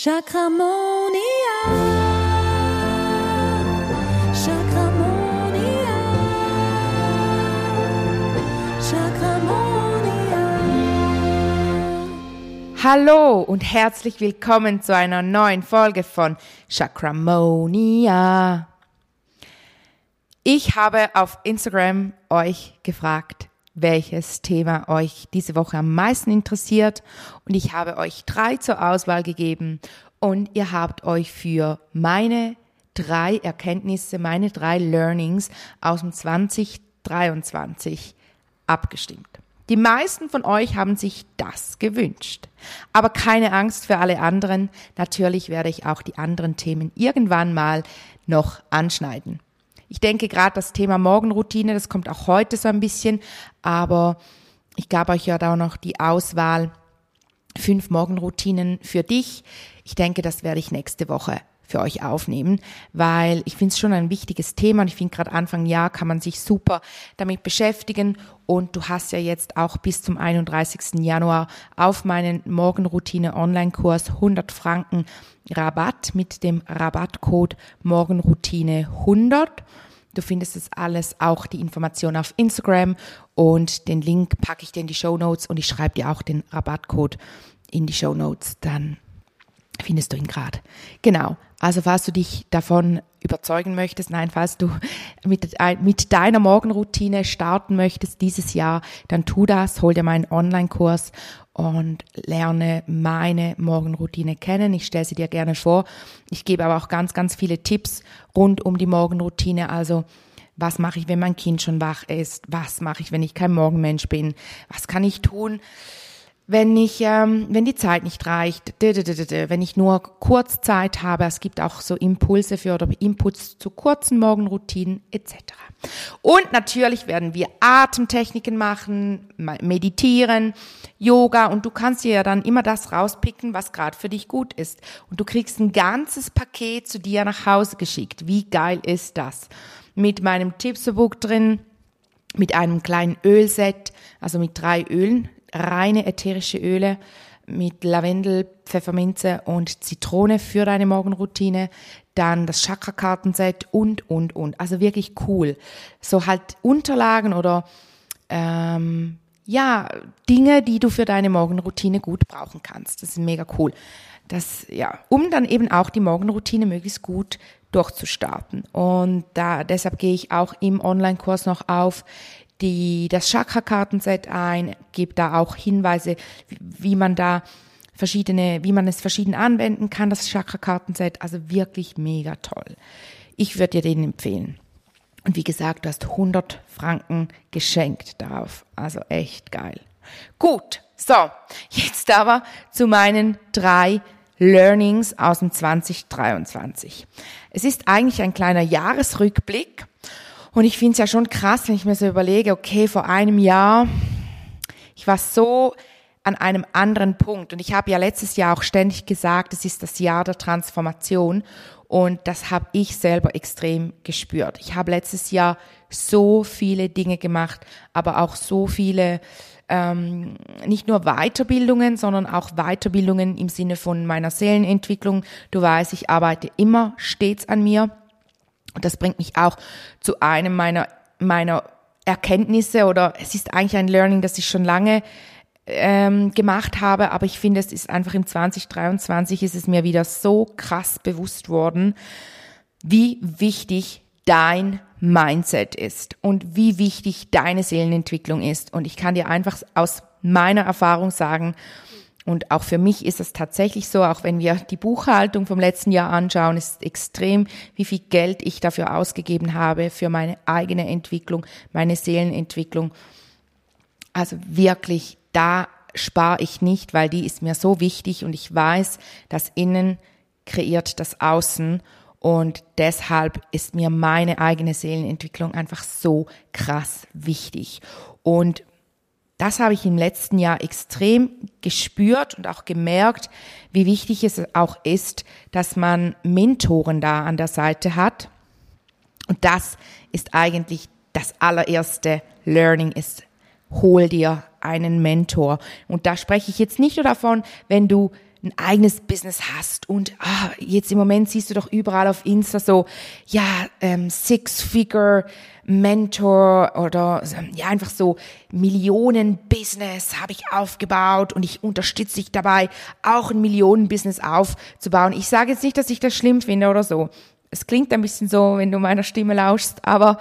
Chakramonia. Chakramonia. Chakramonia. Hallo und herzlich willkommen zu einer neuen Folge von Chakramonia. Ich habe auf Instagram euch gefragt, welches Thema euch diese Woche am meisten interessiert und ich habe euch drei zur Auswahl gegeben und ihr habt euch für meine drei Erkenntnisse, meine drei Learnings aus dem 2023 abgestimmt. Die meisten von euch haben sich das gewünscht. Aber keine Angst für alle anderen. Natürlich werde ich auch die anderen Themen irgendwann mal noch anschneiden. Ich denke gerade das Thema Morgenroutine, das kommt auch heute so ein bisschen, aber ich gab euch ja da noch die Auswahl fünf Morgenroutinen für dich. Ich denke, das werde ich nächste Woche für euch aufnehmen, weil ich finde es schon ein wichtiges Thema und ich finde gerade Anfang Jahr kann man sich super damit beschäftigen und du hast ja jetzt auch bis zum 31. Januar auf meinen Morgenroutine Online-Kurs 100 Franken Rabatt mit dem Rabattcode Morgenroutine 100. Du findest das alles, auch die Information auf Instagram und den Link packe ich dir in die Show Notes und ich schreibe dir auch den Rabattcode in die Show Notes. Dann findest du ihn gerade. Genau. Also falls du dich davon überzeugen möchtest, nein, falls du mit, mit deiner Morgenroutine starten möchtest dieses Jahr, dann tu das, hol dir meinen Online-Kurs und lerne meine Morgenroutine kennen. Ich stelle sie dir gerne vor. Ich gebe aber auch ganz, ganz viele Tipps rund um die Morgenroutine. Also was mache ich, wenn mein Kind schon wach ist? Was mache ich, wenn ich kein Morgenmensch bin? Was kann ich tun? Wenn ich, ähm, wenn die Zeit nicht reicht, wenn ich nur kurz Zeit habe, es gibt auch so Impulse für oder Inputs zu kurzen Morgenroutinen etc. Und natürlich werden wir Atemtechniken machen, meditieren, Yoga und du kannst dir ja dann immer das rauspicken, was gerade für dich gut ist. Und du kriegst ein ganzes Paket zu dir nach Hause geschickt. Wie geil ist das? Mit meinem Tippsbook drin, mit einem kleinen Ölset, also mit drei Ölen, reine ätherische Öle mit Lavendel, Pfefferminze und Zitrone für deine Morgenroutine, dann das Chakra-Kartenset und, und, und. Also wirklich cool. So halt Unterlagen oder ähm, ja, Dinge, die du für deine Morgenroutine gut brauchen kannst. Das ist mega cool. Das, ja, um dann eben auch die Morgenroutine möglichst gut durchzustarten. Und da, deshalb gehe ich auch im Online-Kurs noch auf die, das Chakra-Kartenset ein, gebe da auch Hinweise, wie man da verschiedene, wie man es verschieden anwenden kann, das Chakra-Kartenset. Also wirklich mega toll. Ich würde dir den empfehlen. Und wie gesagt, du hast 100 Franken geschenkt darauf. Also echt geil. Gut, so, jetzt aber zu meinen drei Learnings aus dem 2023. Es ist eigentlich ein kleiner Jahresrückblick und ich finde es ja schon krass, wenn ich mir so überlege, okay, vor einem Jahr, ich war so an einem anderen Punkt. Und ich habe ja letztes Jahr auch ständig gesagt, es ist das Jahr der Transformation. Und das habe ich selber extrem gespürt. Ich habe letztes Jahr so viele Dinge gemacht, aber auch so viele, ähm, nicht nur Weiterbildungen, sondern auch Weiterbildungen im Sinne von meiner Seelenentwicklung. Du weißt, ich arbeite immer stets an mir. Und das bringt mich auch zu einem meiner, meiner Erkenntnisse oder es ist eigentlich ein Learning, das ich schon lange ähm, gemacht habe, aber ich finde, es ist einfach im 2023 ist es mir wieder so krass bewusst worden, wie wichtig dein Mindset ist und wie wichtig deine Seelenentwicklung ist. Und ich kann dir einfach aus meiner Erfahrung sagen, und auch für mich ist es tatsächlich so, auch wenn wir die Buchhaltung vom letzten Jahr anschauen, ist extrem, wie viel Geld ich dafür ausgegeben habe für meine eigene Entwicklung, meine Seelenentwicklung. Also wirklich, da spare ich nicht, weil die ist mir so wichtig und ich weiß, dass innen kreiert das Außen und deshalb ist mir meine eigene Seelenentwicklung einfach so krass wichtig. Und das habe ich im letzten Jahr extrem gespürt und auch gemerkt, wie wichtig es auch ist, dass man Mentoren da an der Seite hat. Und das ist eigentlich das allererste Learning ist, hol dir einen Mentor. Und da spreche ich jetzt nicht nur davon, wenn du ein eigenes Business hast und ah, jetzt im Moment siehst du doch überall auf Insta so, ja, ähm, Six-Figure Mentor oder ja einfach so Millionen-Business habe ich aufgebaut und ich unterstütze dich dabei, auch ein Millionen-Business aufzubauen. Ich sage jetzt nicht, dass ich das schlimm finde oder so. Es klingt ein bisschen so, wenn du meiner Stimme lauschst, aber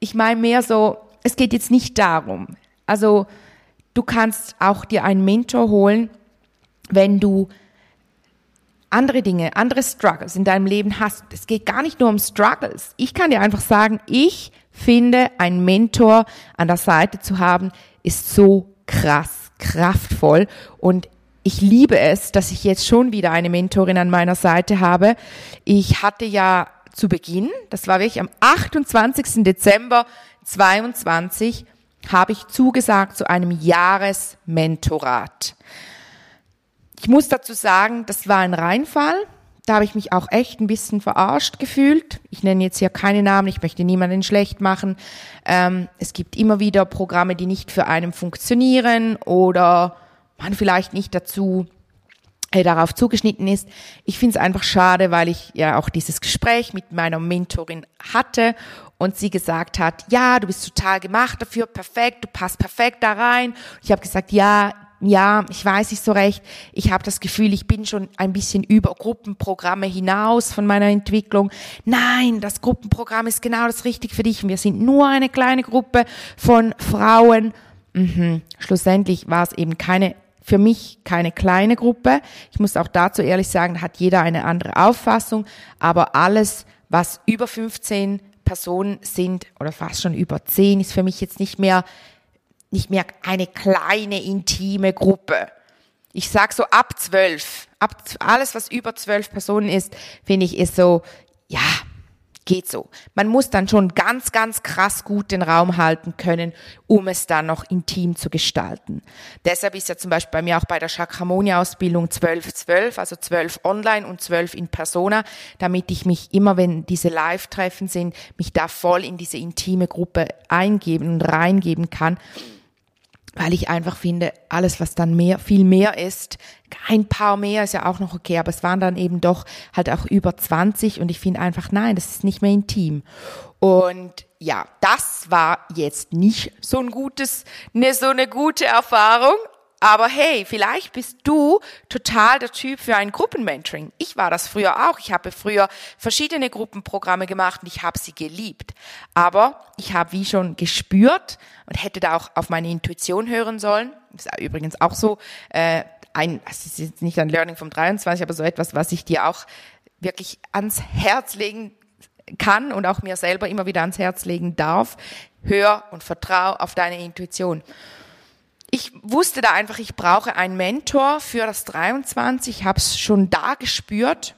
ich meine mehr so, es geht jetzt nicht darum. Also du kannst auch dir einen Mentor holen, wenn du andere Dinge, andere Struggles in deinem Leben hast. Es geht gar nicht nur um Struggles. Ich kann dir einfach sagen, ich finde, einen Mentor an der Seite zu haben, ist so krass, kraftvoll und ich liebe es, dass ich jetzt schon wieder eine Mentorin an meiner Seite habe. Ich hatte ja zu Beginn, das war wirklich am 28. Dezember 22, habe ich zugesagt zu einem Jahresmentorat. Ich muss dazu sagen, das war ein Reinfall. Da habe ich mich auch echt ein bisschen verarscht gefühlt. Ich nenne jetzt hier keine Namen, ich möchte niemanden schlecht machen. Ähm, es gibt immer wieder Programme, die nicht für einen funktionieren oder man vielleicht nicht dazu äh, darauf zugeschnitten ist. Ich finde es einfach schade, weil ich ja auch dieses Gespräch mit meiner Mentorin hatte und sie gesagt hat, ja, du bist total gemacht dafür, perfekt, du passt perfekt da rein. Ich habe gesagt, ja, ja, ich weiß nicht so recht. Ich habe das Gefühl, ich bin schon ein bisschen über Gruppenprogramme hinaus von meiner Entwicklung. Nein, das Gruppenprogramm ist genau das Richtige für dich. Wir sind nur eine kleine Gruppe von Frauen. Mhm. Schlussendlich war es eben keine für mich keine kleine Gruppe. Ich muss auch dazu ehrlich sagen, hat jeder eine andere Auffassung, aber alles, was über 15 Personen sind oder fast schon über 10, ist für mich jetzt nicht mehr nicht mehr eine kleine intime Gruppe. Ich sag so ab zwölf, ab alles was über zwölf Personen ist, finde ich ist so ja geht so. Man muss dann schon ganz, ganz krass gut den Raum halten können, um es dann noch intim zu gestalten. Deshalb ist ja zum Beispiel bei mir auch bei der Chakramonia-Ausbildung 12-12, also 12 online und 12 in Persona, damit ich mich immer, wenn diese Live-Treffen sind, mich da voll in diese intime Gruppe eingeben und reingeben kann weil ich einfach finde, alles, was dann mehr, viel mehr ist, ein paar mehr ist ja auch noch okay, aber es waren dann eben doch halt auch über 20 und ich finde einfach, nein, das ist nicht mehr intim. Und ja, das war jetzt nicht so ein gutes, ne, so eine gute Erfahrung, aber hey, vielleicht bist du total der Typ für ein Gruppenmentoring. Ich war das früher auch. Ich habe früher verschiedene Gruppenprogramme gemacht und ich habe sie geliebt. Aber ich habe wie schon gespürt und hätte da auch auf meine Intuition hören sollen. Ist übrigens auch so äh, ein, das ist jetzt nicht ein Learning vom 23, aber so etwas, was ich dir auch wirklich ans Herz legen kann und auch mir selber immer wieder ans Herz legen darf. Hör und vertrau auf deine Intuition ich wusste da einfach, ich brauche einen Mentor für das 23, habe es schon da gespürt.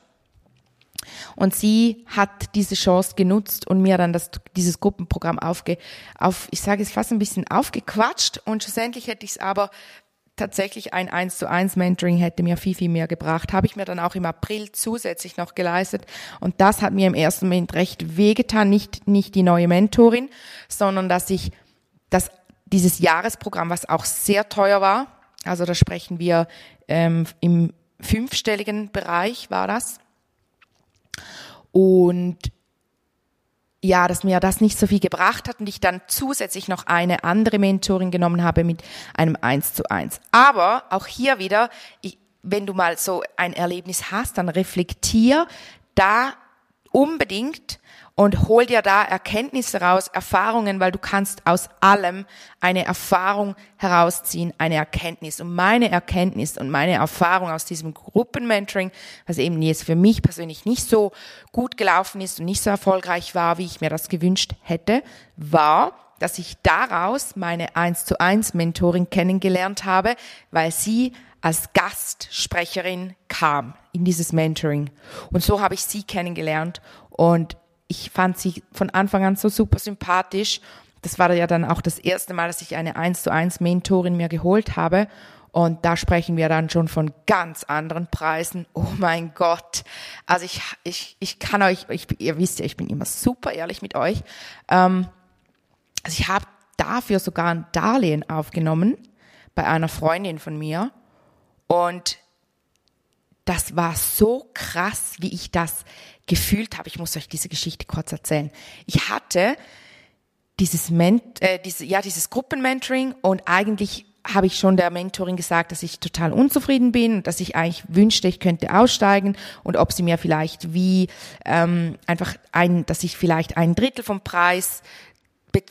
Und sie hat diese Chance genutzt und mir dann das, dieses Gruppenprogramm aufge, auf, ich sage es fast ein bisschen aufgequatscht. Und schlussendlich hätte ich es aber tatsächlich ein 1 zu 1 Mentoring hätte mir viel, viel mehr gebracht. Habe ich mir dann auch im April zusätzlich noch geleistet. Und das hat mir im ersten Moment recht wehgetan. Nicht, nicht die neue Mentorin, sondern dass ich das dieses Jahresprogramm, was auch sehr teuer war, also da sprechen wir ähm, im fünfstelligen Bereich war das. Und ja, dass mir das nicht so viel gebracht hat und ich dann zusätzlich noch eine andere Mentorin genommen habe mit einem Eins zu eins. Aber auch hier wieder, ich, wenn du mal so ein Erlebnis hast, dann reflektier da unbedingt und hol dir da Erkenntnisse raus, Erfahrungen, weil du kannst aus allem eine Erfahrung herausziehen, eine Erkenntnis. Und meine Erkenntnis und meine Erfahrung aus diesem Gruppenmentoring, was eben jetzt für mich persönlich nicht so gut gelaufen ist und nicht so erfolgreich war, wie ich mir das gewünscht hätte, war, dass ich daraus meine 1 zu 1 Mentorin kennengelernt habe, weil sie als Gastsprecherin kam in dieses Mentoring. Und so habe ich sie kennengelernt und ich fand sie von Anfang an so super sympathisch. Das war ja dann auch das erste Mal, dass ich eine 1 zu 1 Mentorin mir geholt habe. Und da sprechen wir dann schon von ganz anderen Preisen. Oh mein Gott. Also ich, ich, ich kann euch, ich, ihr wisst ja, ich bin immer super ehrlich mit euch. Ähm, also ich habe dafür sogar ein Darlehen aufgenommen bei einer Freundin von mir. Und das war so krass, wie ich das gefühlt habe. Ich muss euch diese Geschichte kurz erzählen. Ich hatte dieses, Ment äh, diese, ja, dieses Gruppenmentoring und eigentlich habe ich schon der Mentorin gesagt, dass ich total unzufrieden bin, dass ich eigentlich wünschte, ich könnte aussteigen und ob sie mir vielleicht wie ähm, einfach ein, dass ich vielleicht ein Drittel vom Preis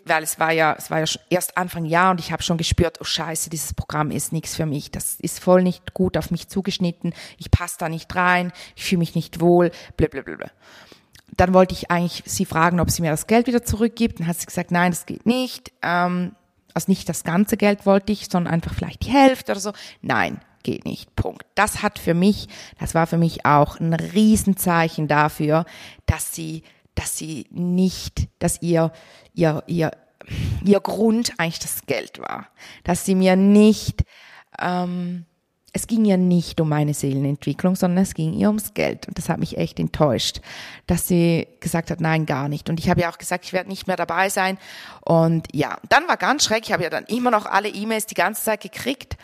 weil es war ja, es war ja erst Anfang Jahr und ich habe schon gespürt, oh Scheiße, dieses Programm ist nichts für mich. Das ist voll nicht gut auf mich zugeschnitten. Ich passe da nicht rein. Ich fühle mich nicht wohl. Blablabla. Dann wollte ich eigentlich sie fragen, ob sie mir das Geld wieder zurückgibt. Dann hat sie gesagt, nein, das geht nicht. Ähm, also nicht das ganze Geld wollte ich, sondern einfach vielleicht die Hälfte oder so. Nein, geht nicht. Punkt. Das hat für mich, das war für mich auch ein Riesenzeichen dafür, dass sie dass sie nicht, dass ihr, ihr, ihr, ihr Grund eigentlich das Geld war. Dass sie mir nicht, ähm, es ging ihr nicht um meine Seelenentwicklung, sondern es ging ihr ums Geld. Und das hat mich echt enttäuscht, dass sie gesagt hat, nein, gar nicht. Und ich habe ja auch gesagt, ich werde nicht mehr dabei sein. Und ja, dann war ganz schrecklich. Ich habe ja dann immer noch alle E-Mails die ganze Zeit gekriegt.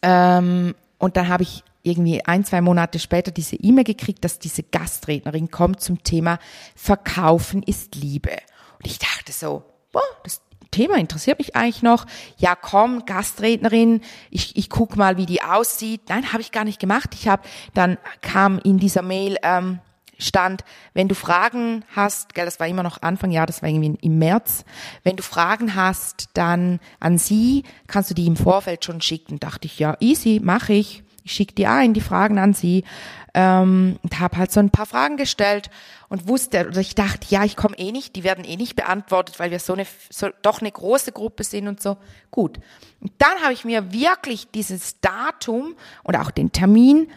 Ähm, und dann habe ich irgendwie ein, zwei Monate später diese E-Mail gekriegt, dass diese Gastrednerin kommt zum Thema Verkaufen ist Liebe. Und ich dachte so, boah, das Thema interessiert mich eigentlich noch. Ja, komm, Gastrednerin, ich, ich guck mal, wie die aussieht. Nein, habe ich gar nicht gemacht. Ich habe, dann kam in dieser Mail, ähm, stand, wenn du Fragen hast, gell, das war immer noch Anfang Jahr, das war irgendwie im März, wenn du Fragen hast, dann an sie, kannst du die im Vorfeld schon schicken. Dachte ich, ja, easy, mache ich ich schicke die ein, die Fragen an sie ähm, und habe halt so ein paar Fragen gestellt und wusste, oder ich dachte, ja, ich komme eh nicht, die werden eh nicht beantwortet, weil wir so eine, so, doch eine große Gruppe sind und so. Gut. Und dann habe ich mir wirklich dieses Datum und auch den Termin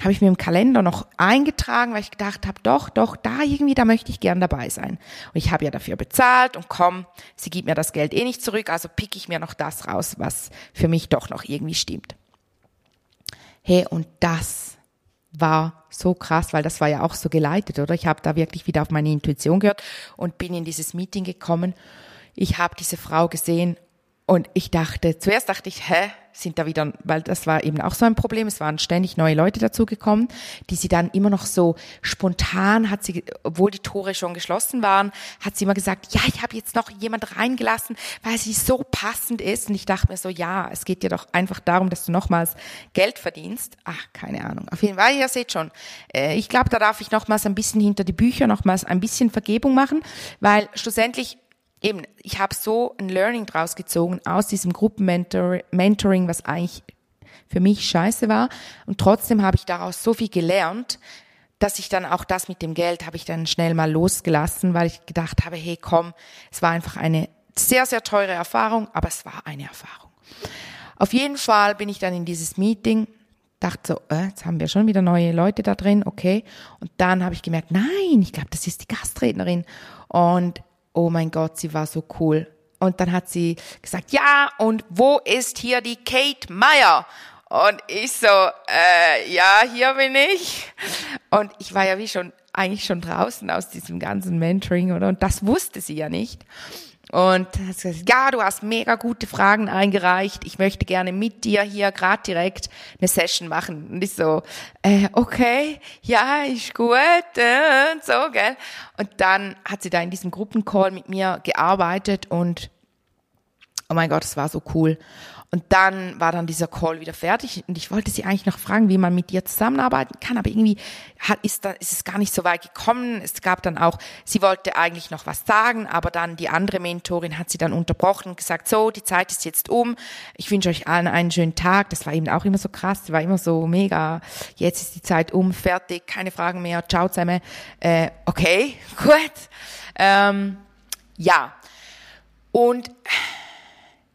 habe ich mir im Kalender noch eingetragen, weil ich gedacht habe, doch, doch, da irgendwie, da möchte ich gern dabei sein. Und ich habe ja dafür bezahlt und komm, sie gibt mir das Geld eh nicht zurück, also pick ich mir noch das raus, was für mich doch noch irgendwie stimmt. Hey, und das war so krass, weil das war ja auch so geleitet, oder? Ich habe da wirklich wieder auf meine Intuition gehört und bin in dieses Meeting gekommen. Ich habe diese Frau gesehen und ich dachte, zuerst dachte ich, hä, sind da wieder, weil das war eben auch so ein Problem, es waren ständig neue Leute dazugekommen, die sie dann immer noch so spontan hat sie, obwohl die Tore schon geschlossen waren, hat sie immer gesagt, ja, ich habe jetzt noch jemand reingelassen, weil sie so passend ist. Und ich dachte mir so, ja, es geht dir doch einfach darum, dass du nochmals Geld verdienst. Ach, keine Ahnung. Auf jeden Fall, ihr seht schon, äh, ich glaube, da darf ich nochmals ein bisschen hinter die Bücher, nochmals ein bisschen Vergebung machen, weil schlussendlich eben, ich habe so ein Learning draus gezogen aus diesem Gruppenmentoring, was eigentlich für mich scheiße war. Und trotzdem habe ich daraus so viel gelernt, dass ich dann auch das mit dem Geld habe ich dann schnell mal losgelassen, weil ich gedacht habe, hey komm, es war einfach eine sehr, sehr teure Erfahrung, aber es war eine Erfahrung. Auf jeden Fall bin ich dann in dieses Meeting, dachte so, äh, jetzt haben wir schon wieder neue Leute da drin, okay. Und dann habe ich gemerkt, nein, ich glaube, das ist die Gastrednerin. Und oh mein Gott, sie war so cool. Und dann hat sie gesagt, ja, und wo ist hier die Kate Meyer? Und ich so, äh, ja, hier bin ich. Und ich war ja wie schon, eigentlich schon draußen aus diesem ganzen Mentoring, oder? Und das wusste sie ja nicht. Und ja, du hast mega gute Fragen eingereicht. Ich möchte gerne mit dir hier gerade direkt eine Session machen. Und ich so, äh, okay, ja, ist gut, äh, und so, gell. Und dann hat sie da in diesem Gruppencall mit mir gearbeitet und oh mein Gott, es war so cool. Und dann war dann dieser Call wieder fertig und ich wollte sie eigentlich noch fragen, wie man mit dir zusammenarbeiten kann, aber irgendwie hat, ist, da, ist es gar nicht so weit gekommen. Es gab dann auch, sie wollte eigentlich noch was sagen, aber dann die andere Mentorin hat sie dann unterbrochen und gesagt, so, die Zeit ist jetzt um, ich wünsche euch allen einen schönen Tag. Das war eben auch immer so krass, war immer so mega, jetzt ist die Zeit um, fertig, keine Fragen mehr, ciao zusammen. Äh, okay, gut. Ähm, ja, und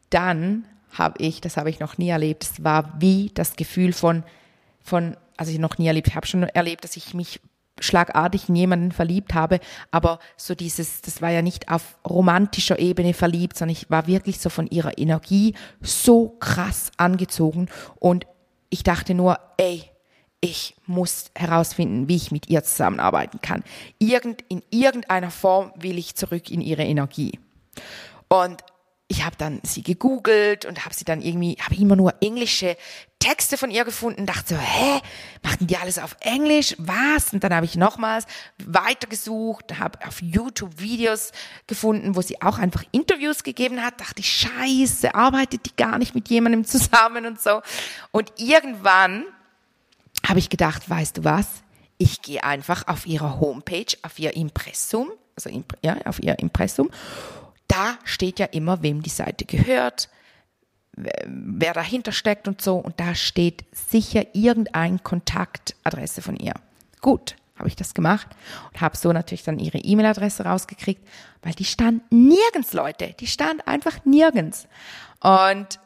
dann habe ich, das habe ich noch nie erlebt. Es war wie das Gefühl von, von, also ich noch nie erlebt, ich habe schon erlebt, dass ich mich schlagartig in jemanden verliebt habe, aber so dieses, das war ja nicht auf romantischer Ebene verliebt, sondern ich war wirklich so von ihrer Energie so krass angezogen und ich dachte nur, ey, ich muss herausfinden, wie ich mit ihr zusammenarbeiten kann. Irgend, in irgendeiner Form will ich zurück in ihre Energie. Und ich habe dann sie gegoogelt und habe sie dann irgendwie, habe immer nur englische Texte von ihr gefunden, dachte so, hä, machen die alles auf Englisch? Was? Und dann habe ich nochmals weitergesucht, habe auf YouTube Videos gefunden, wo sie auch einfach Interviews gegeben hat, dachte ich, scheiße, arbeitet die gar nicht mit jemandem zusammen und so. Und irgendwann habe ich gedacht, weißt du was? Ich gehe einfach auf ihre Homepage, auf ihr Impressum, also ja, auf ihr Impressum da steht ja immer, wem die Seite gehört, wer dahinter steckt und so. Und da steht sicher irgendein Kontaktadresse von ihr. Gut, habe ich das gemacht und habe so natürlich dann ihre E-Mail-Adresse rausgekriegt, weil die stand nirgends, Leute. Die stand einfach nirgends. Und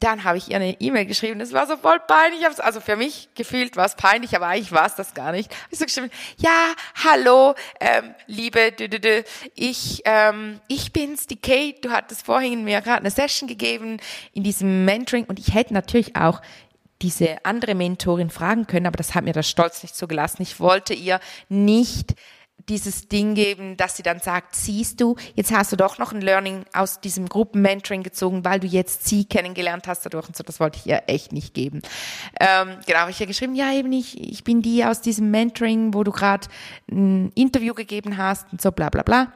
dann habe ich ihr eine E-Mail geschrieben, das war so voll peinlich, also für mich gefühlt war es peinlich, aber eigentlich war es das gar nicht. Ich so geschrieben, ja, hallo, ähm, liebe, dü, dü, dü, ich, ähm, ich bin's, die Kate, du hattest vorhin mir gerade eine Session gegeben in diesem Mentoring. Und ich hätte natürlich auch diese andere Mentorin fragen können, aber das hat mir der Stolz nicht so gelassen. Ich wollte ihr nicht dieses Ding geben, dass sie dann sagt, siehst du, jetzt hast du doch noch ein Learning aus diesem Gruppenmentoring gezogen, weil du jetzt sie kennengelernt hast dadurch und so, das wollte ich ihr echt nicht geben. Ähm, genau, habe ich ja geschrieben, ja eben ich, ich bin die aus diesem Mentoring, wo du gerade ein Interview gegeben hast und so bla bla bla.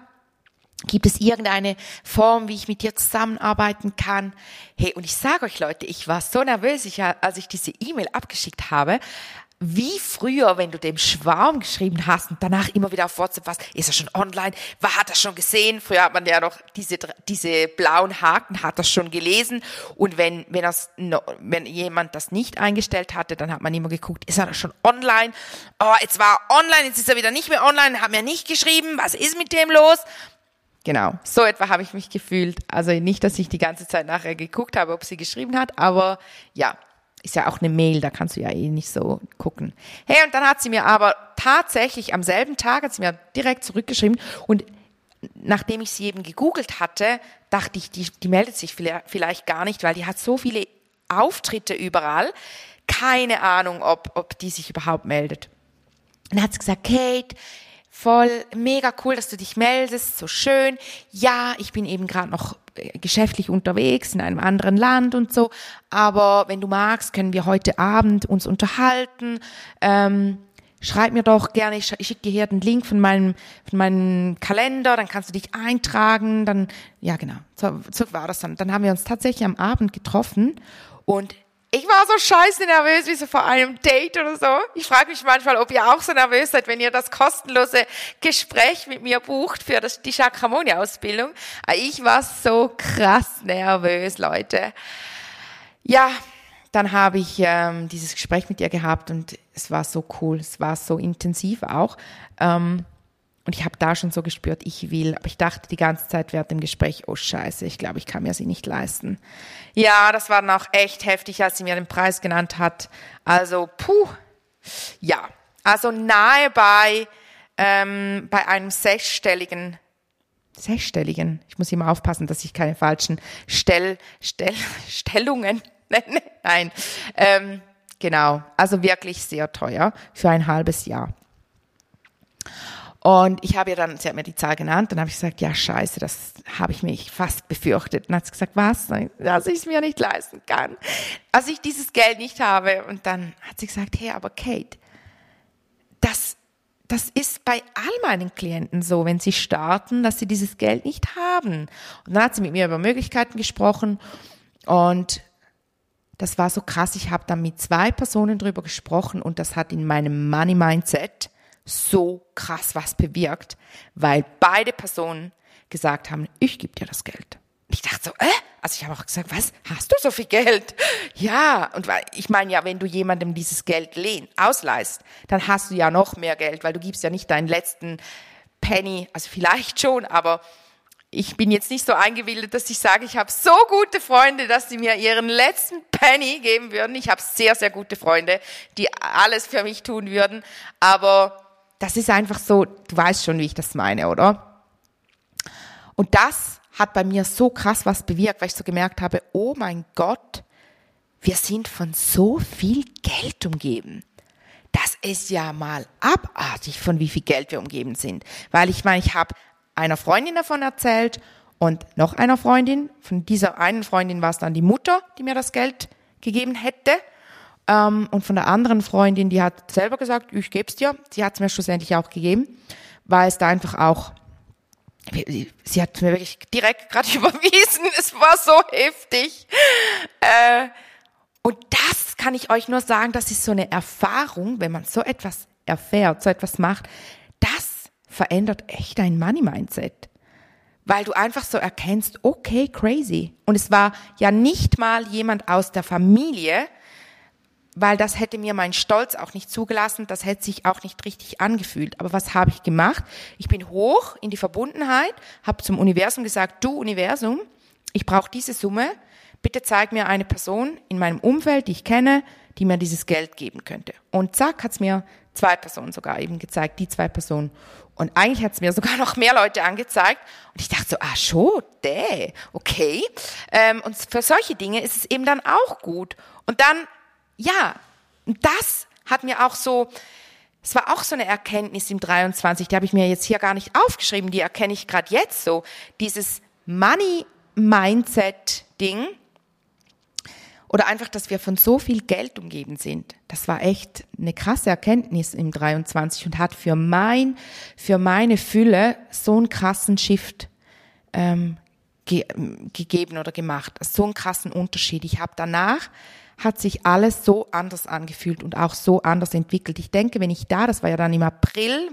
Gibt es irgendeine Form, wie ich mit dir zusammenarbeiten kann? Hey, und ich sage euch Leute, ich war so nervös, ich, als ich diese E-Mail abgeschickt habe, wie früher, wenn du dem Schwarm geschrieben hast und danach immer wieder auf WhatsApp was, ist er schon online, war, hat er schon gesehen? Früher hat man ja noch diese, diese blauen Haken, hat er schon gelesen. Und wenn, wenn, das, wenn jemand das nicht eingestellt hatte, dann hat man immer geguckt, ist er schon online? Oh, jetzt war er online, jetzt ist er wieder nicht mehr online, hat mir nicht geschrieben, was ist mit dem los? Genau, so etwa habe ich mich gefühlt. Also nicht, dass ich die ganze Zeit nachher geguckt habe, ob sie geschrieben hat, aber ja, ist ja auch eine Mail, da kannst du ja eh nicht so gucken. Hey, und dann hat sie mir aber tatsächlich am selben Tag, hat sie mir direkt zurückgeschrieben und nachdem ich sie eben gegoogelt hatte, dachte ich, die, die meldet sich vielleicht gar nicht, weil die hat so viele Auftritte überall. Keine Ahnung, ob, ob die sich überhaupt meldet. Dann hat sie gesagt, Kate, voll mega cool, dass du dich meldest, so schön. Ja, ich bin eben gerade noch geschäftlich unterwegs in einem anderen Land und so. Aber wenn du magst, können wir heute Abend uns unterhalten. Ähm, schreib mir doch gerne, ich, schicke dir hier den Link von meinem, von meinem Kalender, dann kannst du dich eintragen, dann, ja genau, so, so war das dann. Dann haben wir uns tatsächlich am Abend getroffen und ich war so scheiße nervös wie so vor einem Date oder so. Ich frage mich manchmal, ob ihr auch so nervös seid, wenn ihr das kostenlose Gespräch mit mir bucht für das, die Chakramoni-Ausbildung. Ich war so krass nervös, Leute. Ja, dann habe ich ähm, dieses Gespräch mit ihr gehabt und es war so cool, es war so intensiv auch. Ähm, und ich habe da schon so gespürt, ich will. Aber ich dachte die ganze Zeit während dem Gespräch, oh scheiße, ich glaube, ich kann mir sie nicht leisten. Ja, das war dann auch echt heftig, als sie mir den Preis genannt hat. Also, puh, ja. Also nahe bei, ähm, bei einem sechsstelligen sechsstelligen. Ich muss immer aufpassen, dass ich keine falschen Stell, Stell, Stellungen nenne. Nein. Ähm, genau. Also wirklich sehr teuer für ein halbes Jahr. Und ich habe ihr dann, sie hat mir die Zahl genannt, dann habe ich gesagt, ja scheiße, das habe ich mich fast befürchtet. Dann hat sie gesagt, was? Dass ich es mir nicht leisten kann. Dass ich dieses Geld nicht habe. Und dann hat sie gesagt, hey, aber Kate, das, das ist bei all meinen Klienten so, wenn sie starten, dass sie dieses Geld nicht haben. Und dann hat sie mit mir über Möglichkeiten gesprochen und das war so krass. Ich habe dann mit zwei Personen drüber gesprochen und das hat in meinem Money Mindset so krass was bewirkt, weil beide Personen gesagt haben, ich gebe dir das Geld. Ich dachte so, äh? Also ich habe auch gesagt, was? Hast du so viel Geld? Ja, und weil ich meine ja, wenn du jemandem dieses Geld lehn, ausleihst, dann hast du ja noch mehr Geld, weil du gibst ja nicht deinen letzten Penny, also vielleicht schon, aber ich bin jetzt nicht so eingebildet, dass ich sage, ich habe so gute Freunde, dass sie mir ihren letzten Penny geben würden. Ich habe sehr, sehr gute Freunde, die alles für mich tun würden, aber das ist einfach so, du weißt schon, wie ich das meine, oder? Und das hat bei mir so krass was bewirkt, weil ich so gemerkt habe, oh mein Gott, wir sind von so viel Geld umgeben. Das ist ja mal abartig, von wie viel Geld wir umgeben sind. Weil ich meine, ich habe einer Freundin davon erzählt Und noch einer Freundin, von dieser einen Freundin war es dann die Mutter, die mir das Geld gegeben hätte. Ähm, und von der anderen Freundin, die hat selber gesagt, ich gebe es dir. Sie hat es mir schlussendlich auch gegeben, weil es da einfach auch, sie hat mir wirklich direkt gerade überwiesen. Es war so heftig. Äh, und das kann ich euch nur sagen, das ist so eine Erfahrung, wenn man so etwas erfährt, so etwas macht, das verändert echt dein Money-Mindset. Weil du einfach so erkennst, okay, crazy. Und es war ja nicht mal jemand aus der Familie, weil das hätte mir mein Stolz auch nicht zugelassen, das hätte sich auch nicht richtig angefühlt. Aber was habe ich gemacht? Ich bin hoch in die Verbundenheit, habe zum Universum gesagt, du Universum, ich brauche diese Summe, bitte zeig mir eine Person in meinem Umfeld, die ich kenne, die mir dieses Geld geben könnte. Und zack, hat's mir zwei Personen sogar eben gezeigt, die zwei Personen. Und eigentlich hat's mir sogar noch mehr Leute angezeigt. Und ich dachte so, ah, schon, däh, okay. Ähm, und für solche Dinge ist es eben dann auch gut. Und dann, ja, das hat mir auch so, es war auch so eine Erkenntnis im 23, die habe ich mir jetzt hier gar nicht aufgeschrieben, die erkenne ich gerade jetzt so. Dieses Money-Mindset-Ding, oder einfach, dass wir von so viel Geld umgeben sind. Das war echt eine krasse Erkenntnis im 23 und hat für mein, für meine Fülle so einen krassen Shift ähm, ge gegeben oder gemacht. So einen krassen Unterschied. Ich habe danach hat sich alles so anders angefühlt und auch so anders entwickelt. Ich denke, wenn ich da, das war ja dann im April,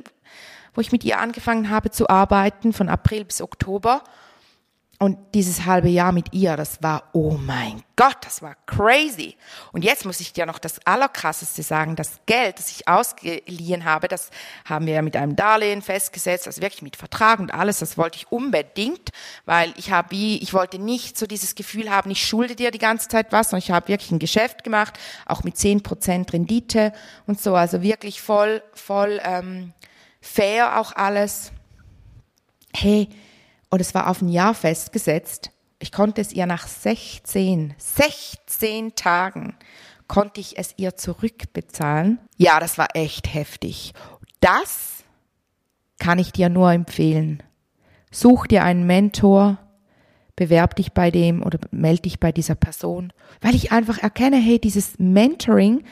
wo ich mit ihr angefangen habe zu arbeiten, von April bis Oktober, und dieses halbe Jahr mit ihr, das war, oh mein Gott, das war crazy. Und jetzt muss ich dir noch das Allerkrasseste sagen. Das Geld, das ich ausgeliehen habe, das haben wir ja mit einem Darlehen festgesetzt, also wirklich mit Vertrag und alles. Das wollte ich unbedingt, weil ich habe wie, ich wollte nicht so dieses Gefühl haben, ich schulde dir die ganze Zeit was, sondern ich habe wirklich ein Geschäft gemacht, auch mit zehn Prozent Rendite und so. Also wirklich voll, voll ähm, fair auch alles. Hey, und es war auf ein Jahr festgesetzt. Ich konnte es ihr nach 16, 16 Tagen konnte ich es ihr zurückbezahlen. Ja, das war echt heftig. Das kann ich dir nur empfehlen. Such dir einen Mentor, bewerb dich bei dem oder melde dich bei dieser Person, weil ich einfach erkenne, hey, dieses Mentoring,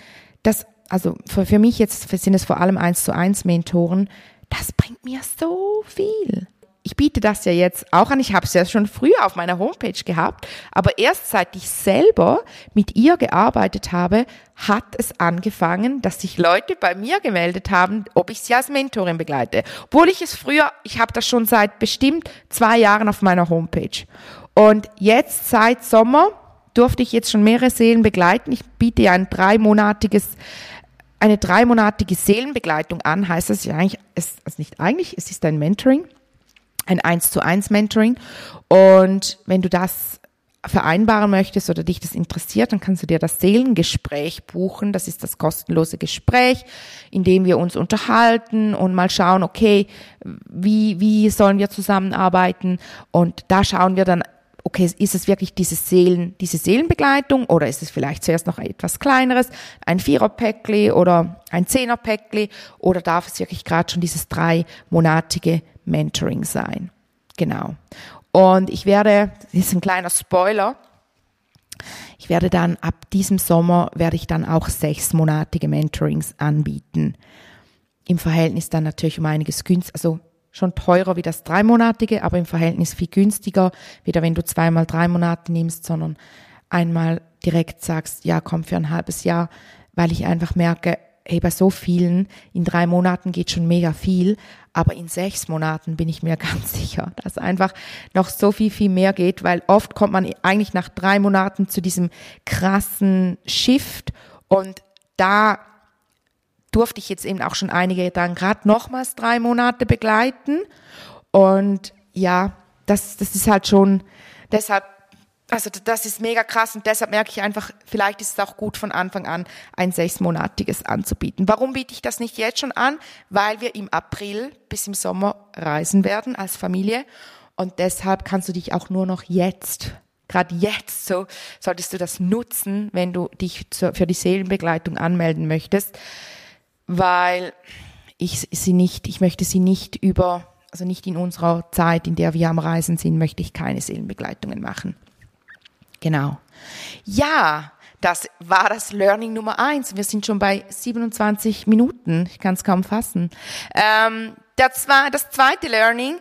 das, also für, für mich jetzt sind es vor allem eins zu eins Mentoren, das bringt mir so viel ich biete das ja jetzt auch an. Ich habe es ja schon früher auf meiner Homepage gehabt, aber erst seit ich selber mit ihr gearbeitet habe, hat es angefangen, dass sich Leute bei mir gemeldet haben, ob ich sie als Mentorin begleite. Obwohl ich es früher, ich habe das schon seit bestimmt zwei Jahren auf meiner Homepage. Und jetzt seit Sommer durfte ich jetzt schon mehrere Seelen begleiten. Ich biete ja ein dreimonatiges eine dreimonatige Seelenbegleitung an, heißt das ja eigentlich, es, also nicht eigentlich, es ist ein Mentoring ein 1 zu 1 Mentoring. Und wenn du das vereinbaren möchtest oder dich das interessiert, dann kannst du dir das Seelengespräch buchen. Das ist das kostenlose Gespräch, in dem wir uns unterhalten und mal schauen, okay, wie, wie sollen wir zusammenarbeiten? Und da schauen wir dann, okay, ist es wirklich diese Seelen, diese Seelenbegleitung oder ist es vielleicht zuerst noch etwas kleineres, ein Viererpäckli oder ein Zehnerpäckli oder darf es wirklich gerade schon dieses dreimonatige Mentoring sein. Genau. Und ich werde, das ist ein kleiner Spoiler, ich werde dann ab diesem Sommer werde ich dann auch sechsmonatige Mentorings anbieten. Im Verhältnis dann natürlich um einiges günstiger, also schon teurer wie das dreimonatige, aber im Verhältnis viel günstiger, wieder wenn du zweimal drei Monate nimmst, sondern einmal direkt sagst, ja, komm für ein halbes Jahr, weil ich einfach merke, hey, bei so vielen, in drei Monaten geht schon mega viel, aber in sechs Monaten bin ich mir ganz sicher, dass einfach noch so viel, viel mehr geht, weil oft kommt man eigentlich nach drei Monaten zu diesem krassen Shift und da durfte ich jetzt eben auch schon einige dann gerade nochmals drei Monate begleiten und ja, das, das ist halt schon, deshalb also das ist mega krass und deshalb merke ich einfach, vielleicht ist es auch gut von Anfang an ein sechsmonatiges anzubieten. Warum biete ich das nicht jetzt schon an? Weil wir im April bis im Sommer reisen werden als Familie und deshalb kannst du dich auch nur noch jetzt, gerade jetzt so, solltest du das nutzen, wenn du dich für die Seelenbegleitung anmelden möchtest, weil ich sie nicht, ich möchte sie nicht über also nicht in unserer Zeit, in der wir am Reisen sind, möchte ich keine Seelenbegleitungen machen. Genau. Ja, das war das Learning Nummer eins. Wir sind schon bei 27 Minuten. Ich kann es kaum fassen. Ähm, das, war das zweite Learning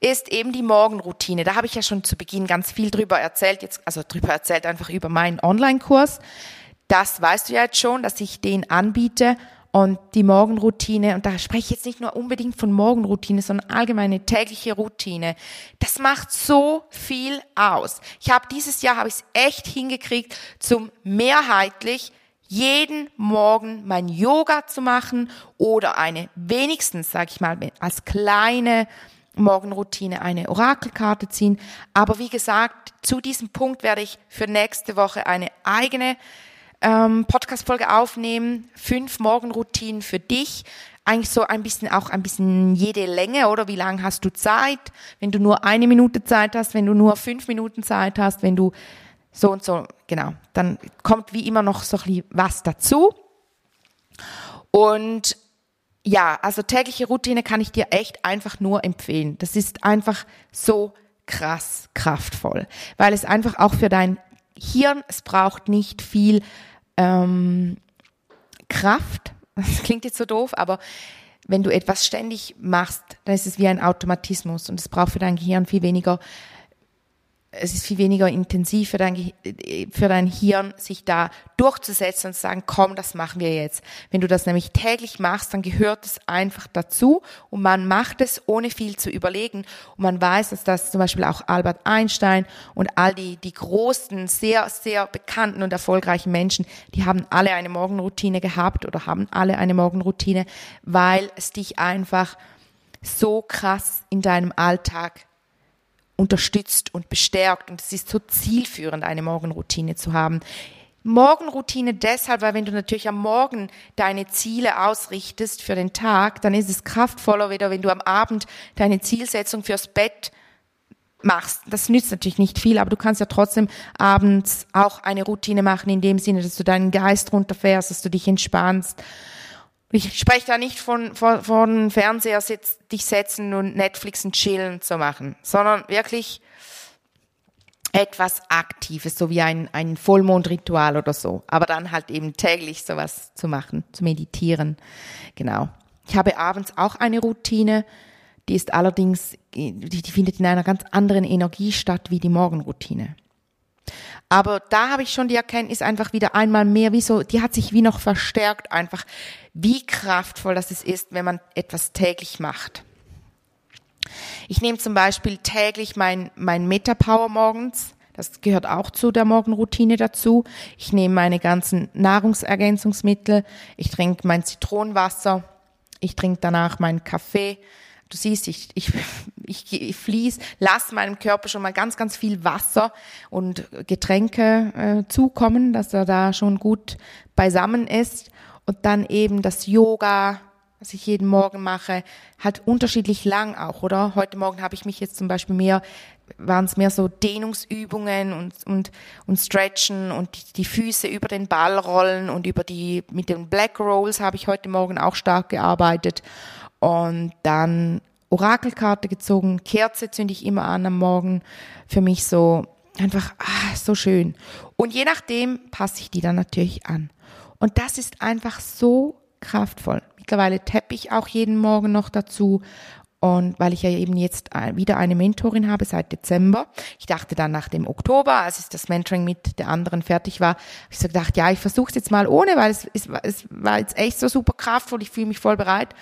ist eben die Morgenroutine. Da habe ich ja schon zu Beginn ganz viel drüber erzählt, jetzt, also drüber erzählt einfach über meinen Online-Kurs. Das weißt du ja jetzt schon, dass ich den anbiete und die Morgenroutine, und da spreche ich jetzt nicht nur unbedingt von Morgenroutine, sondern allgemeine tägliche Routine, das macht so viel aus. Ich habe dieses Jahr habe ich es echt hingekriegt, zum mehrheitlich jeden Morgen mein Yoga zu machen oder eine wenigstens, sage ich mal, als kleine Morgenroutine eine Orakelkarte ziehen. Aber wie gesagt, zu diesem Punkt werde ich für nächste Woche eine eigene ähm, Podcast-Folge aufnehmen. Fünf Morgenroutinen für dich. Eigentlich so ein bisschen auch ein bisschen jede Länge, oder? Wie lange hast du Zeit? Wenn du nur eine Minute Zeit hast, wenn du nur fünf Minuten Zeit hast, wenn du so und so, genau. Dann kommt wie immer noch so ein was dazu. Und ja, also tägliche Routine kann ich dir echt einfach nur empfehlen. Das ist einfach so krass kraftvoll, weil es einfach auch für dein Hirn, es braucht nicht viel ähm, Kraft. Das klingt jetzt so doof, aber wenn du etwas ständig machst, dann ist es wie ein Automatismus und es braucht für dein Gehirn viel weniger es ist viel weniger intensiv für dein, für dein Hirn, sich da durchzusetzen und zu sagen, komm, das machen wir jetzt. Wenn du das nämlich täglich machst, dann gehört es einfach dazu und man macht es ohne viel zu überlegen und man weiß, dass das zum Beispiel auch Albert Einstein und all die, die großen, sehr, sehr bekannten und erfolgreichen Menschen, die haben alle eine Morgenroutine gehabt oder haben alle eine Morgenroutine, weil es dich einfach so krass in deinem Alltag unterstützt und bestärkt. Und es ist so zielführend, eine Morgenroutine zu haben. Morgenroutine deshalb, weil wenn du natürlich am Morgen deine Ziele ausrichtest für den Tag, dann ist es kraftvoller, wieder wenn du am Abend deine Zielsetzung fürs Bett machst. Das nützt natürlich nicht viel, aber du kannst ja trotzdem abends auch eine Routine machen in dem Sinne, dass du deinen Geist runterfährst, dass du dich entspannst ich spreche da nicht von, von, von Fernseher sitz, dich setzen und Netflix und chillen zu machen, sondern wirklich etwas Aktives, so wie ein, ein Vollmondritual oder so. Aber dann halt eben täglich sowas zu machen, zu meditieren. Genau. Ich habe abends auch eine Routine, die ist allerdings, die, die findet in einer ganz anderen Energie statt wie die Morgenroutine. Aber da habe ich schon die Erkenntnis einfach wieder einmal mehr, wie so, die hat sich wie noch verstärkt einfach, wie kraftvoll das ist, wenn man etwas täglich macht. Ich nehme zum Beispiel täglich mein, mein Meta-Power morgens. Das gehört auch zu der Morgenroutine dazu. Ich nehme meine ganzen Nahrungsergänzungsmittel. Ich trinke mein Zitronenwasser. Ich trinke danach meinen Kaffee. Du siehst, ich, ich, ich, ich fließ, lass meinem Körper schon mal ganz, ganz viel Wasser und Getränke äh, zukommen, dass er da schon gut beisammen ist. Und dann eben das Yoga, was ich jeden Morgen mache, halt unterschiedlich lang auch, oder? Heute Morgen habe ich mich jetzt zum Beispiel mehr, waren es mehr so Dehnungsübungen und, und, und Stretchen und die, die Füße über den Ball rollen und über die, mit den Black Rolls habe ich heute Morgen auch stark gearbeitet und dann Orakelkarte gezogen, Kerze zünde ich immer an am Morgen. Für mich so einfach ah, so schön. Und je nachdem passe ich die dann natürlich an. Und das ist einfach so kraftvoll. Mittlerweile tappe ich auch jeden Morgen noch dazu. Und weil ich ja eben jetzt wieder eine Mentorin habe seit Dezember. Ich dachte dann nach dem Oktober, als das Mentoring mit der anderen fertig war, habe ich so gedacht, ja, ich versuche es jetzt mal ohne, weil es, es, es war jetzt echt so super kraftvoll, ich fühle mich voll bereit.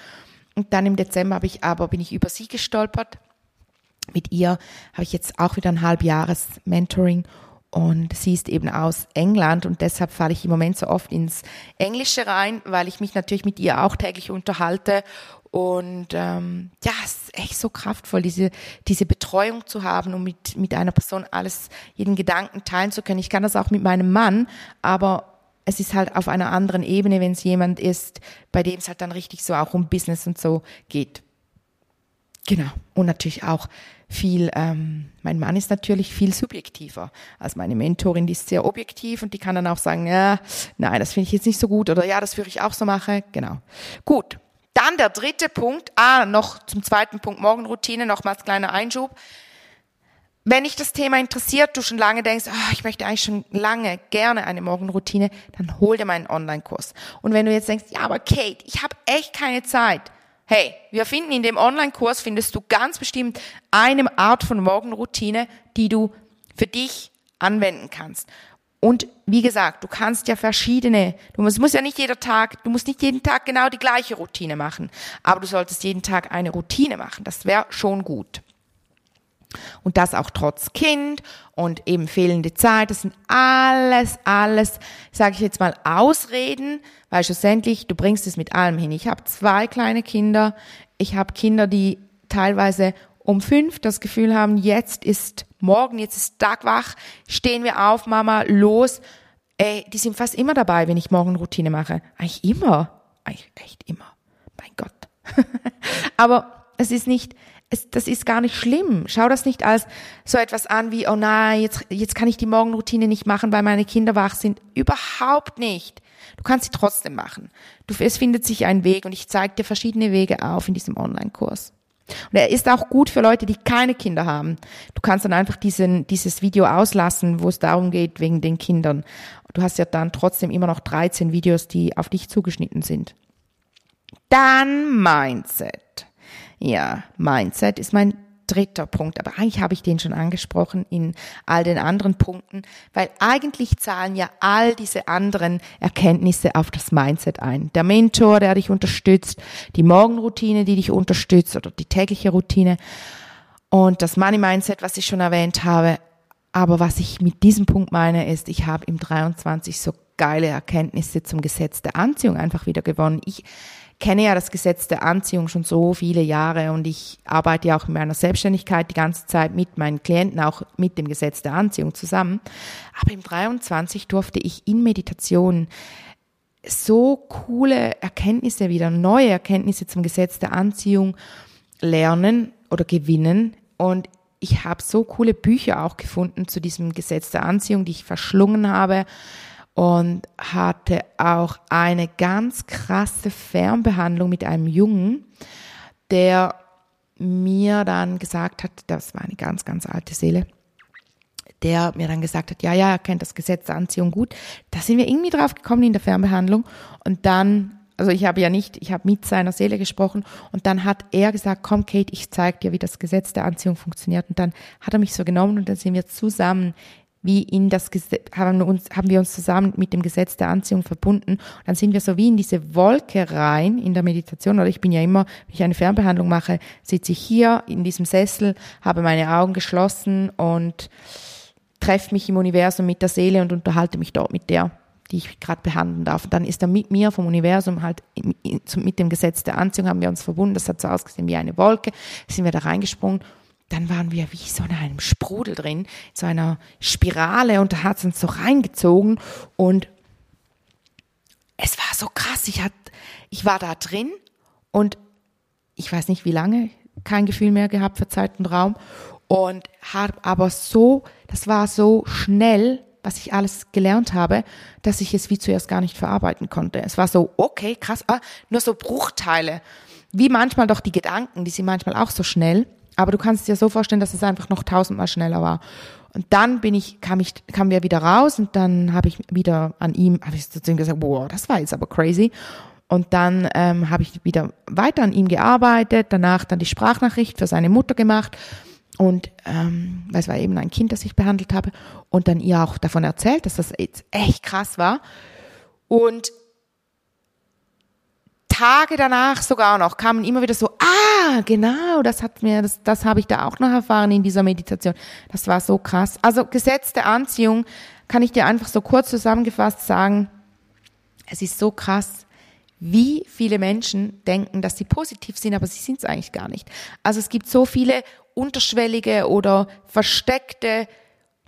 Und dann im Dezember habe ich aber, bin ich über sie gestolpert. Mit ihr habe ich jetzt auch wieder ein halbjahres Mentoring und sie ist eben aus England und deshalb falle ich im Moment so oft ins Englische rein, weil ich mich natürlich mit ihr auch täglich unterhalte. Und ähm, ja, es ist echt so kraftvoll, diese, diese Betreuung zu haben und mit, mit einer Person alles, jeden Gedanken teilen zu können. Ich kann das auch mit meinem Mann, aber es ist halt auf einer anderen Ebene, wenn es jemand ist, bei dem es halt dann richtig so auch um Business und so geht. Genau. Und natürlich auch viel, ähm, mein Mann ist natürlich viel subjektiver als meine Mentorin, die ist sehr objektiv und die kann dann auch sagen, ja, nein, das finde ich jetzt nicht so gut oder ja, das würde ich auch so machen. Genau. Gut. Dann der dritte Punkt, ah, noch zum zweiten Punkt Morgenroutine, nochmals kleiner Einschub. Wenn dich das Thema interessiert, du schon lange denkst, oh, ich möchte eigentlich schon lange gerne eine Morgenroutine, dann hol dir meinen Online-Kurs. Und wenn du jetzt denkst, ja, aber Kate, ich habe echt keine Zeit. Hey, wir finden in dem Online-Kurs, findest du ganz bestimmt eine Art von Morgenroutine, die du für dich anwenden kannst. Und wie gesagt, du kannst ja verschiedene, du musst, musst ja nicht jeder Tag, du musst nicht jeden Tag genau die gleiche Routine machen, aber du solltest jeden Tag eine Routine machen. Das wäre schon gut. Und das auch trotz Kind und eben fehlende Zeit. Das sind alles, alles, sage ich jetzt mal, Ausreden, weil schlussendlich, du bringst es mit allem hin. Ich habe zwei kleine Kinder. Ich habe Kinder, die teilweise um fünf das Gefühl haben, jetzt ist morgen, jetzt ist Tag wach, stehen wir auf, Mama, los. Ey, die sind fast immer dabei, wenn ich morgen Routine mache. Eigentlich immer. Eigentlich echt immer. Mein Gott. Aber es ist nicht, es, das ist gar nicht schlimm. Schau das nicht als so etwas an wie, oh nein, jetzt, jetzt kann ich die Morgenroutine nicht machen, weil meine Kinder wach sind. Überhaupt nicht. Du kannst sie trotzdem machen. Du, es findet sich ein Weg und ich zeige dir verschiedene Wege auf in diesem Online-Kurs. Und er ist auch gut für Leute, die keine Kinder haben. Du kannst dann einfach diesen, dieses Video auslassen, wo es darum geht, wegen den Kindern. Du hast ja dann trotzdem immer noch 13 Videos, die auf dich zugeschnitten sind. Dann Mindset. Ja, Mindset ist mein dritter Punkt. Aber eigentlich habe ich den schon angesprochen in all den anderen Punkten, weil eigentlich zahlen ja all diese anderen Erkenntnisse auf das Mindset ein. Der Mentor, der dich unterstützt, die Morgenroutine, die dich unterstützt oder die tägliche Routine und das Money Mindset, was ich schon erwähnt habe. Aber was ich mit diesem Punkt meine, ist, ich habe im 23 so geile Erkenntnisse zum Gesetz der Anziehung einfach wieder gewonnen. Ich kenne ja das Gesetz der Anziehung schon so viele Jahre und ich arbeite ja auch in meiner Selbstständigkeit die ganze Zeit mit meinen Klienten, auch mit dem Gesetz der Anziehung zusammen. Aber im 23 durfte ich in Meditation so coole Erkenntnisse wieder, neue Erkenntnisse zum Gesetz der Anziehung lernen oder gewinnen. Und ich habe so coole Bücher auch gefunden zu diesem Gesetz der Anziehung, die ich verschlungen habe und hatte auch eine ganz krasse Fernbehandlung mit einem Jungen, der mir dann gesagt hat, das war eine ganz, ganz alte Seele, der mir dann gesagt hat, ja, ja, er kennt das Gesetz der Anziehung gut. Da sind wir irgendwie drauf gekommen in der Fernbehandlung. Und dann, also ich habe ja nicht, ich habe mit seiner Seele gesprochen. Und dann hat er gesagt, komm Kate, ich zeig dir, wie das Gesetz der Anziehung funktioniert. Und dann hat er mich so genommen und dann sind wir zusammen wie in das haben, uns, haben wir uns zusammen mit dem Gesetz der Anziehung verbunden. Und dann sind wir so wie in diese Wolke rein in der Meditation. Oder ich bin ja immer, wenn ich eine Fernbehandlung mache, sitze ich hier in diesem Sessel, habe meine Augen geschlossen und treffe mich im Universum mit der Seele und unterhalte mich dort mit der, die ich gerade behandeln darf. Und dann ist er mit mir vom Universum halt mit dem Gesetz der Anziehung haben wir uns verbunden. Das hat so ausgesehen wie eine Wolke. Sind wir da reingesprungen dann waren wir wie so in einem Sprudel drin, so einer Spirale und da hat es uns so reingezogen und es war so krass. Ich, hat, ich war da drin und ich weiß nicht wie lange, kein Gefühl mehr gehabt für Zeit und Raum und habe aber so, das war so schnell, was ich alles gelernt habe, dass ich es wie zuerst gar nicht verarbeiten konnte. Es war so, okay, krass, ah, nur so Bruchteile. Wie manchmal doch die Gedanken, die sind manchmal auch so schnell. Aber du kannst dir so vorstellen, dass es einfach noch tausendmal schneller war. Und dann bin ich, kam ich, kamen wir wieder raus und dann habe ich wieder an ihm, habe ich zu ihm gesagt, boah, das war jetzt aber crazy. Und dann ähm, habe ich wieder weiter an ihm gearbeitet, danach dann die Sprachnachricht für seine Mutter gemacht und ähm, weil es war eben ein Kind, das ich behandelt habe und dann ihr auch davon erzählt, dass das jetzt echt krass war. Und Tage danach sogar noch kamen immer wieder so, ah, genau, das hat mir, das, das habe ich da auch noch erfahren in dieser Meditation. Das war so krass. Also Gesetz der Anziehung kann ich dir einfach so kurz zusammengefasst sagen, es ist so krass, wie viele Menschen denken, dass sie positiv sind, aber sie sind es eigentlich gar nicht. Also es gibt so viele unterschwellige oder versteckte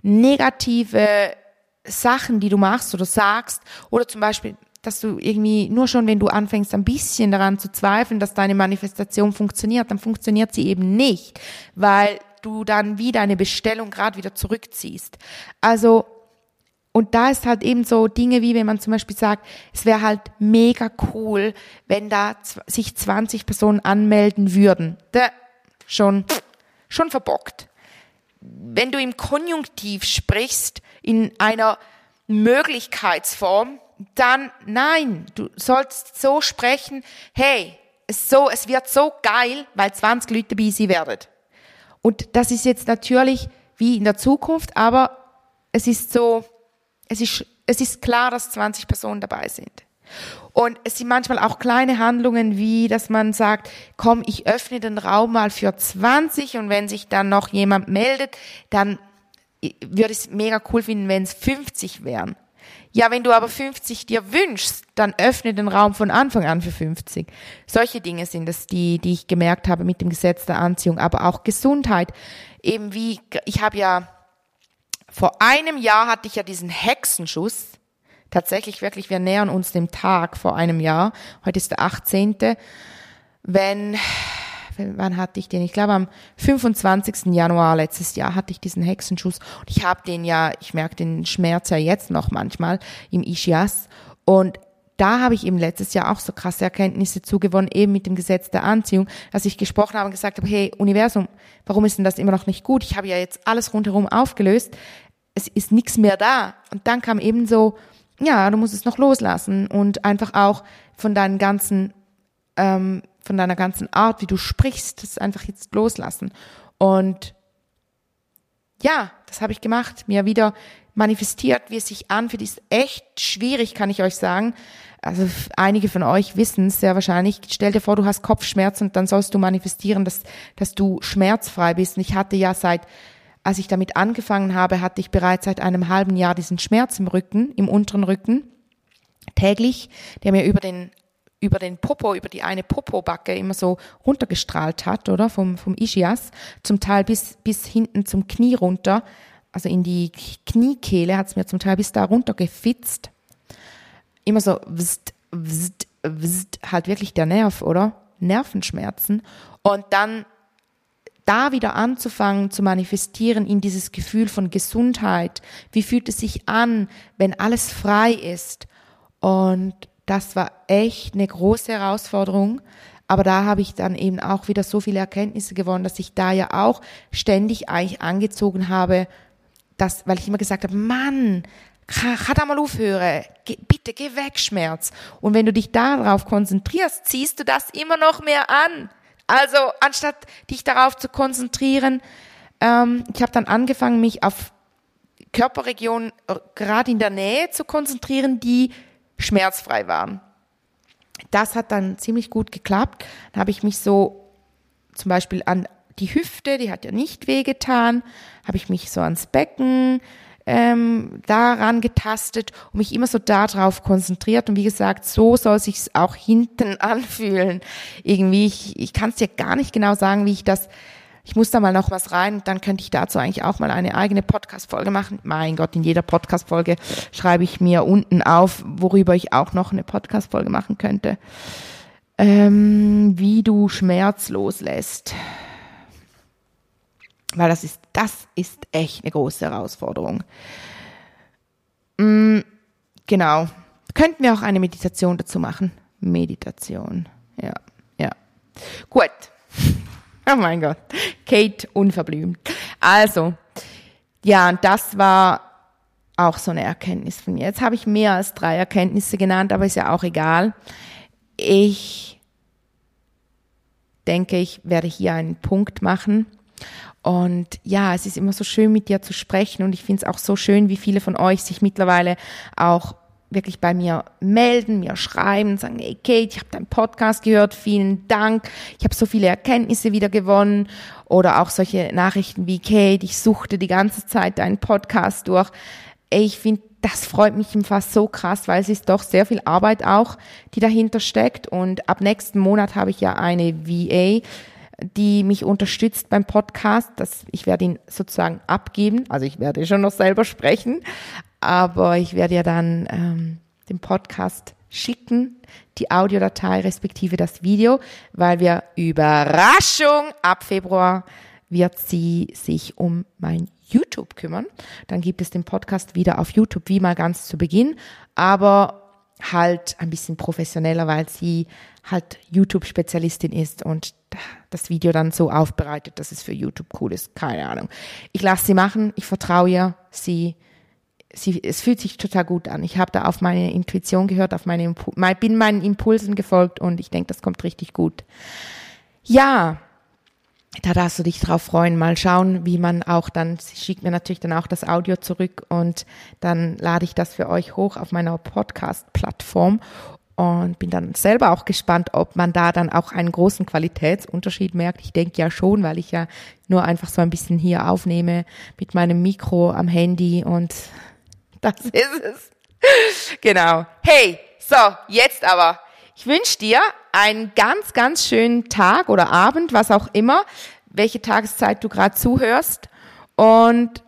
negative Sachen, die du machst oder sagst, oder zum Beispiel dass du irgendwie nur schon, wenn du anfängst, ein bisschen daran zu zweifeln, dass deine Manifestation funktioniert, dann funktioniert sie eben nicht, weil du dann wieder eine Bestellung gerade wieder zurückziehst. Also und da ist halt eben so Dinge wie, wenn man zum Beispiel sagt, es wäre halt mega cool, wenn da sich 20 Personen anmelden würden. Da schon, schon verbockt. Wenn du im Konjunktiv sprichst, in einer Möglichkeitsform, dann nein, du sollst so sprechen, hey, es, so, es wird so geil, weil 20 Leute dabei sein werden. Und das ist jetzt natürlich wie in der Zukunft, aber es ist so, es ist, es ist klar, dass 20 Personen dabei sind. Und es sind manchmal auch kleine Handlungen, wie dass man sagt, komm, ich öffne den Raum mal für 20 und wenn sich dann noch jemand meldet, dann würde ich es mega cool finden, wenn es 50 wären. Ja, wenn du aber 50 dir wünschst, dann öffne den Raum von Anfang an für 50. Solche Dinge sind es, die, die ich gemerkt habe mit dem Gesetz der Anziehung, aber auch Gesundheit. Eben wie, ich habe ja, vor einem Jahr hatte ich ja diesen Hexenschuss. Tatsächlich wirklich, wir nähern uns dem Tag vor einem Jahr. Heute ist der 18. Wenn wann hatte ich den? Ich glaube am 25. Januar letztes Jahr hatte ich diesen Hexenschuss und ich habe den ja, ich merke den Schmerz ja jetzt noch manchmal im Ischias und da habe ich eben letztes Jahr auch so krasse Erkenntnisse zugewonnen, eben mit dem Gesetz der Anziehung, dass ich gesprochen habe und gesagt habe, hey Universum, warum ist denn das immer noch nicht gut? Ich habe ja jetzt alles rundherum aufgelöst, es ist nichts mehr da. Und dann kam eben so, ja, du musst es noch loslassen und einfach auch von deinen ganzen ähm, von deiner ganzen Art, wie du sprichst, das einfach jetzt loslassen. Und ja, das habe ich gemacht, mir wieder manifestiert, wie es sich anfühlt, ist echt schwierig, kann ich euch sagen. Also einige von euch wissen es sehr wahrscheinlich. Stell dir vor, du hast Kopfschmerzen und dann sollst du manifestieren, dass, dass du schmerzfrei bist. Und ich hatte ja seit, als ich damit angefangen habe, hatte ich bereits seit einem halben Jahr diesen Schmerz im Rücken, im unteren Rücken, täglich, der mir über den über den Popo, über die eine Popobacke immer so runtergestrahlt hat, oder? Vom, vom Ischias. Zum Teil bis, bis hinten zum Knie runter. Also in die Kniekehle hat es mir zum Teil bis da runter gefitzt. Immer so, wst, wst, wst, halt wirklich der Nerv, oder? Nervenschmerzen. Und dann da wieder anzufangen zu manifestieren in dieses Gefühl von Gesundheit. Wie fühlt es sich an, wenn alles frei ist? Und das war echt eine große Herausforderung. Aber da habe ich dann eben auch wieder so viele Erkenntnisse gewonnen, dass ich da ja auch ständig eigentlich angezogen habe, dass, weil ich immer gesagt habe, Mann, kann da mal aufhören, bitte geh weg, Schmerz. Und wenn du dich darauf konzentrierst, ziehst du das immer noch mehr an. Also anstatt dich darauf zu konzentrieren, ähm, ich habe dann angefangen, mich auf Körperregionen äh, gerade in der Nähe zu konzentrieren, die schmerzfrei waren. Das hat dann ziemlich gut geklappt. Dann habe ich mich so zum Beispiel an die Hüfte, die hat ja nicht wehgetan, habe ich mich so ans Becken ähm, daran getastet und mich immer so darauf konzentriert. Und wie gesagt, so soll sich auch hinten anfühlen. Irgendwie, ich, ich kann es dir gar nicht genau sagen, wie ich das ich muss da mal noch was rein, dann könnte ich dazu eigentlich auch mal eine eigene Podcast-Folge machen. Mein Gott, in jeder Podcast-Folge schreibe ich mir unten auf, worüber ich auch noch eine Podcast-Folge machen könnte. Ähm, wie du Schmerz loslässt. Weil das ist, das ist echt eine große Herausforderung. Mhm, genau. Könnten wir auch eine Meditation dazu machen? Meditation. Ja, ja. Gut. Oh mein Gott. Kate unverblümt. Also, ja, das war auch so eine Erkenntnis von mir. Jetzt habe ich mehr als drei Erkenntnisse genannt, aber ist ja auch egal. Ich denke, ich werde hier einen Punkt machen. Und ja, es ist immer so schön, mit dir zu sprechen. Und ich finde es auch so schön, wie viele von euch sich mittlerweile auch wirklich bei mir melden, mir schreiben, sagen, hey Kate, ich habe deinen Podcast gehört, vielen Dank, ich habe so viele Erkenntnisse wieder gewonnen. Oder auch solche Nachrichten wie Kate, ich suchte die ganze Zeit deinen Podcast durch. Ich finde, das freut mich im Fall so krass, weil es ist doch sehr viel Arbeit auch, die dahinter steckt. Und ab nächsten Monat habe ich ja eine VA, die mich unterstützt beim Podcast. Das, ich werde ihn sozusagen abgeben. Also ich werde schon noch selber sprechen, aber ich werde ja dann ähm, den Podcast schicken, die Audiodatei respektive das Video, weil wir Überraschung ab Februar wird sie sich um mein YouTube kümmern. Dann gibt es den Podcast wieder auf YouTube, wie mal ganz zu Beginn, aber halt ein bisschen professioneller, weil sie halt YouTube-Spezialistin ist und das Video dann so aufbereitet, dass es für YouTube cool ist. Keine Ahnung. Ich lasse sie machen, ich vertraue ihr, sie, sie, es fühlt sich total gut an. Ich habe da auf meine Intuition gehört, auf meine, bin meinen Impulsen gefolgt und ich denke, das kommt richtig gut. Ja, da darfst du dich drauf freuen. Mal schauen, wie man auch dann, sie schickt mir natürlich dann auch das Audio zurück und dann lade ich das für euch hoch auf meiner Podcast-Plattform und bin dann selber auch gespannt, ob man da dann auch einen großen Qualitätsunterschied merkt. Ich denke ja schon, weil ich ja nur einfach so ein bisschen hier aufnehme mit meinem Mikro am Handy und das ist es. Genau. Hey, so, jetzt aber. Ich wünsche dir einen ganz, ganz schönen Tag oder Abend, was auch immer, welche Tageszeit du gerade zuhörst. Und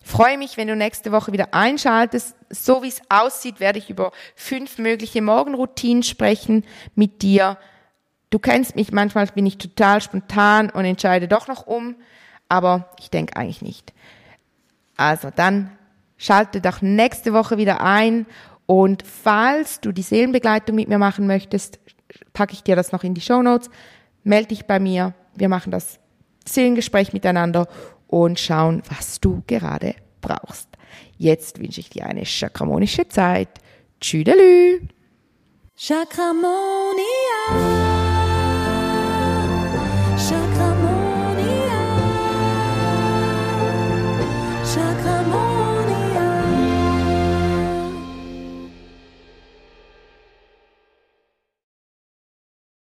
freue mich, wenn du nächste Woche wieder einschaltest. So wie es aussieht, werde ich über fünf mögliche Morgenroutinen sprechen mit dir. Du kennst mich, manchmal bin ich total spontan und entscheide doch noch um, aber ich denke eigentlich nicht. Also dann schalte doch nächste Woche wieder ein und falls du die Seelenbegleitung mit mir machen möchtest, packe ich dir das noch in die Show Notes. Melde dich bei mir. Wir machen das Seelengespräch miteinander und schauen, was du gerade brauchst. Jetzt wünsche ich dir eine chakramonische Zeit. Tschüdelü! Chakramonia! Chakramonia.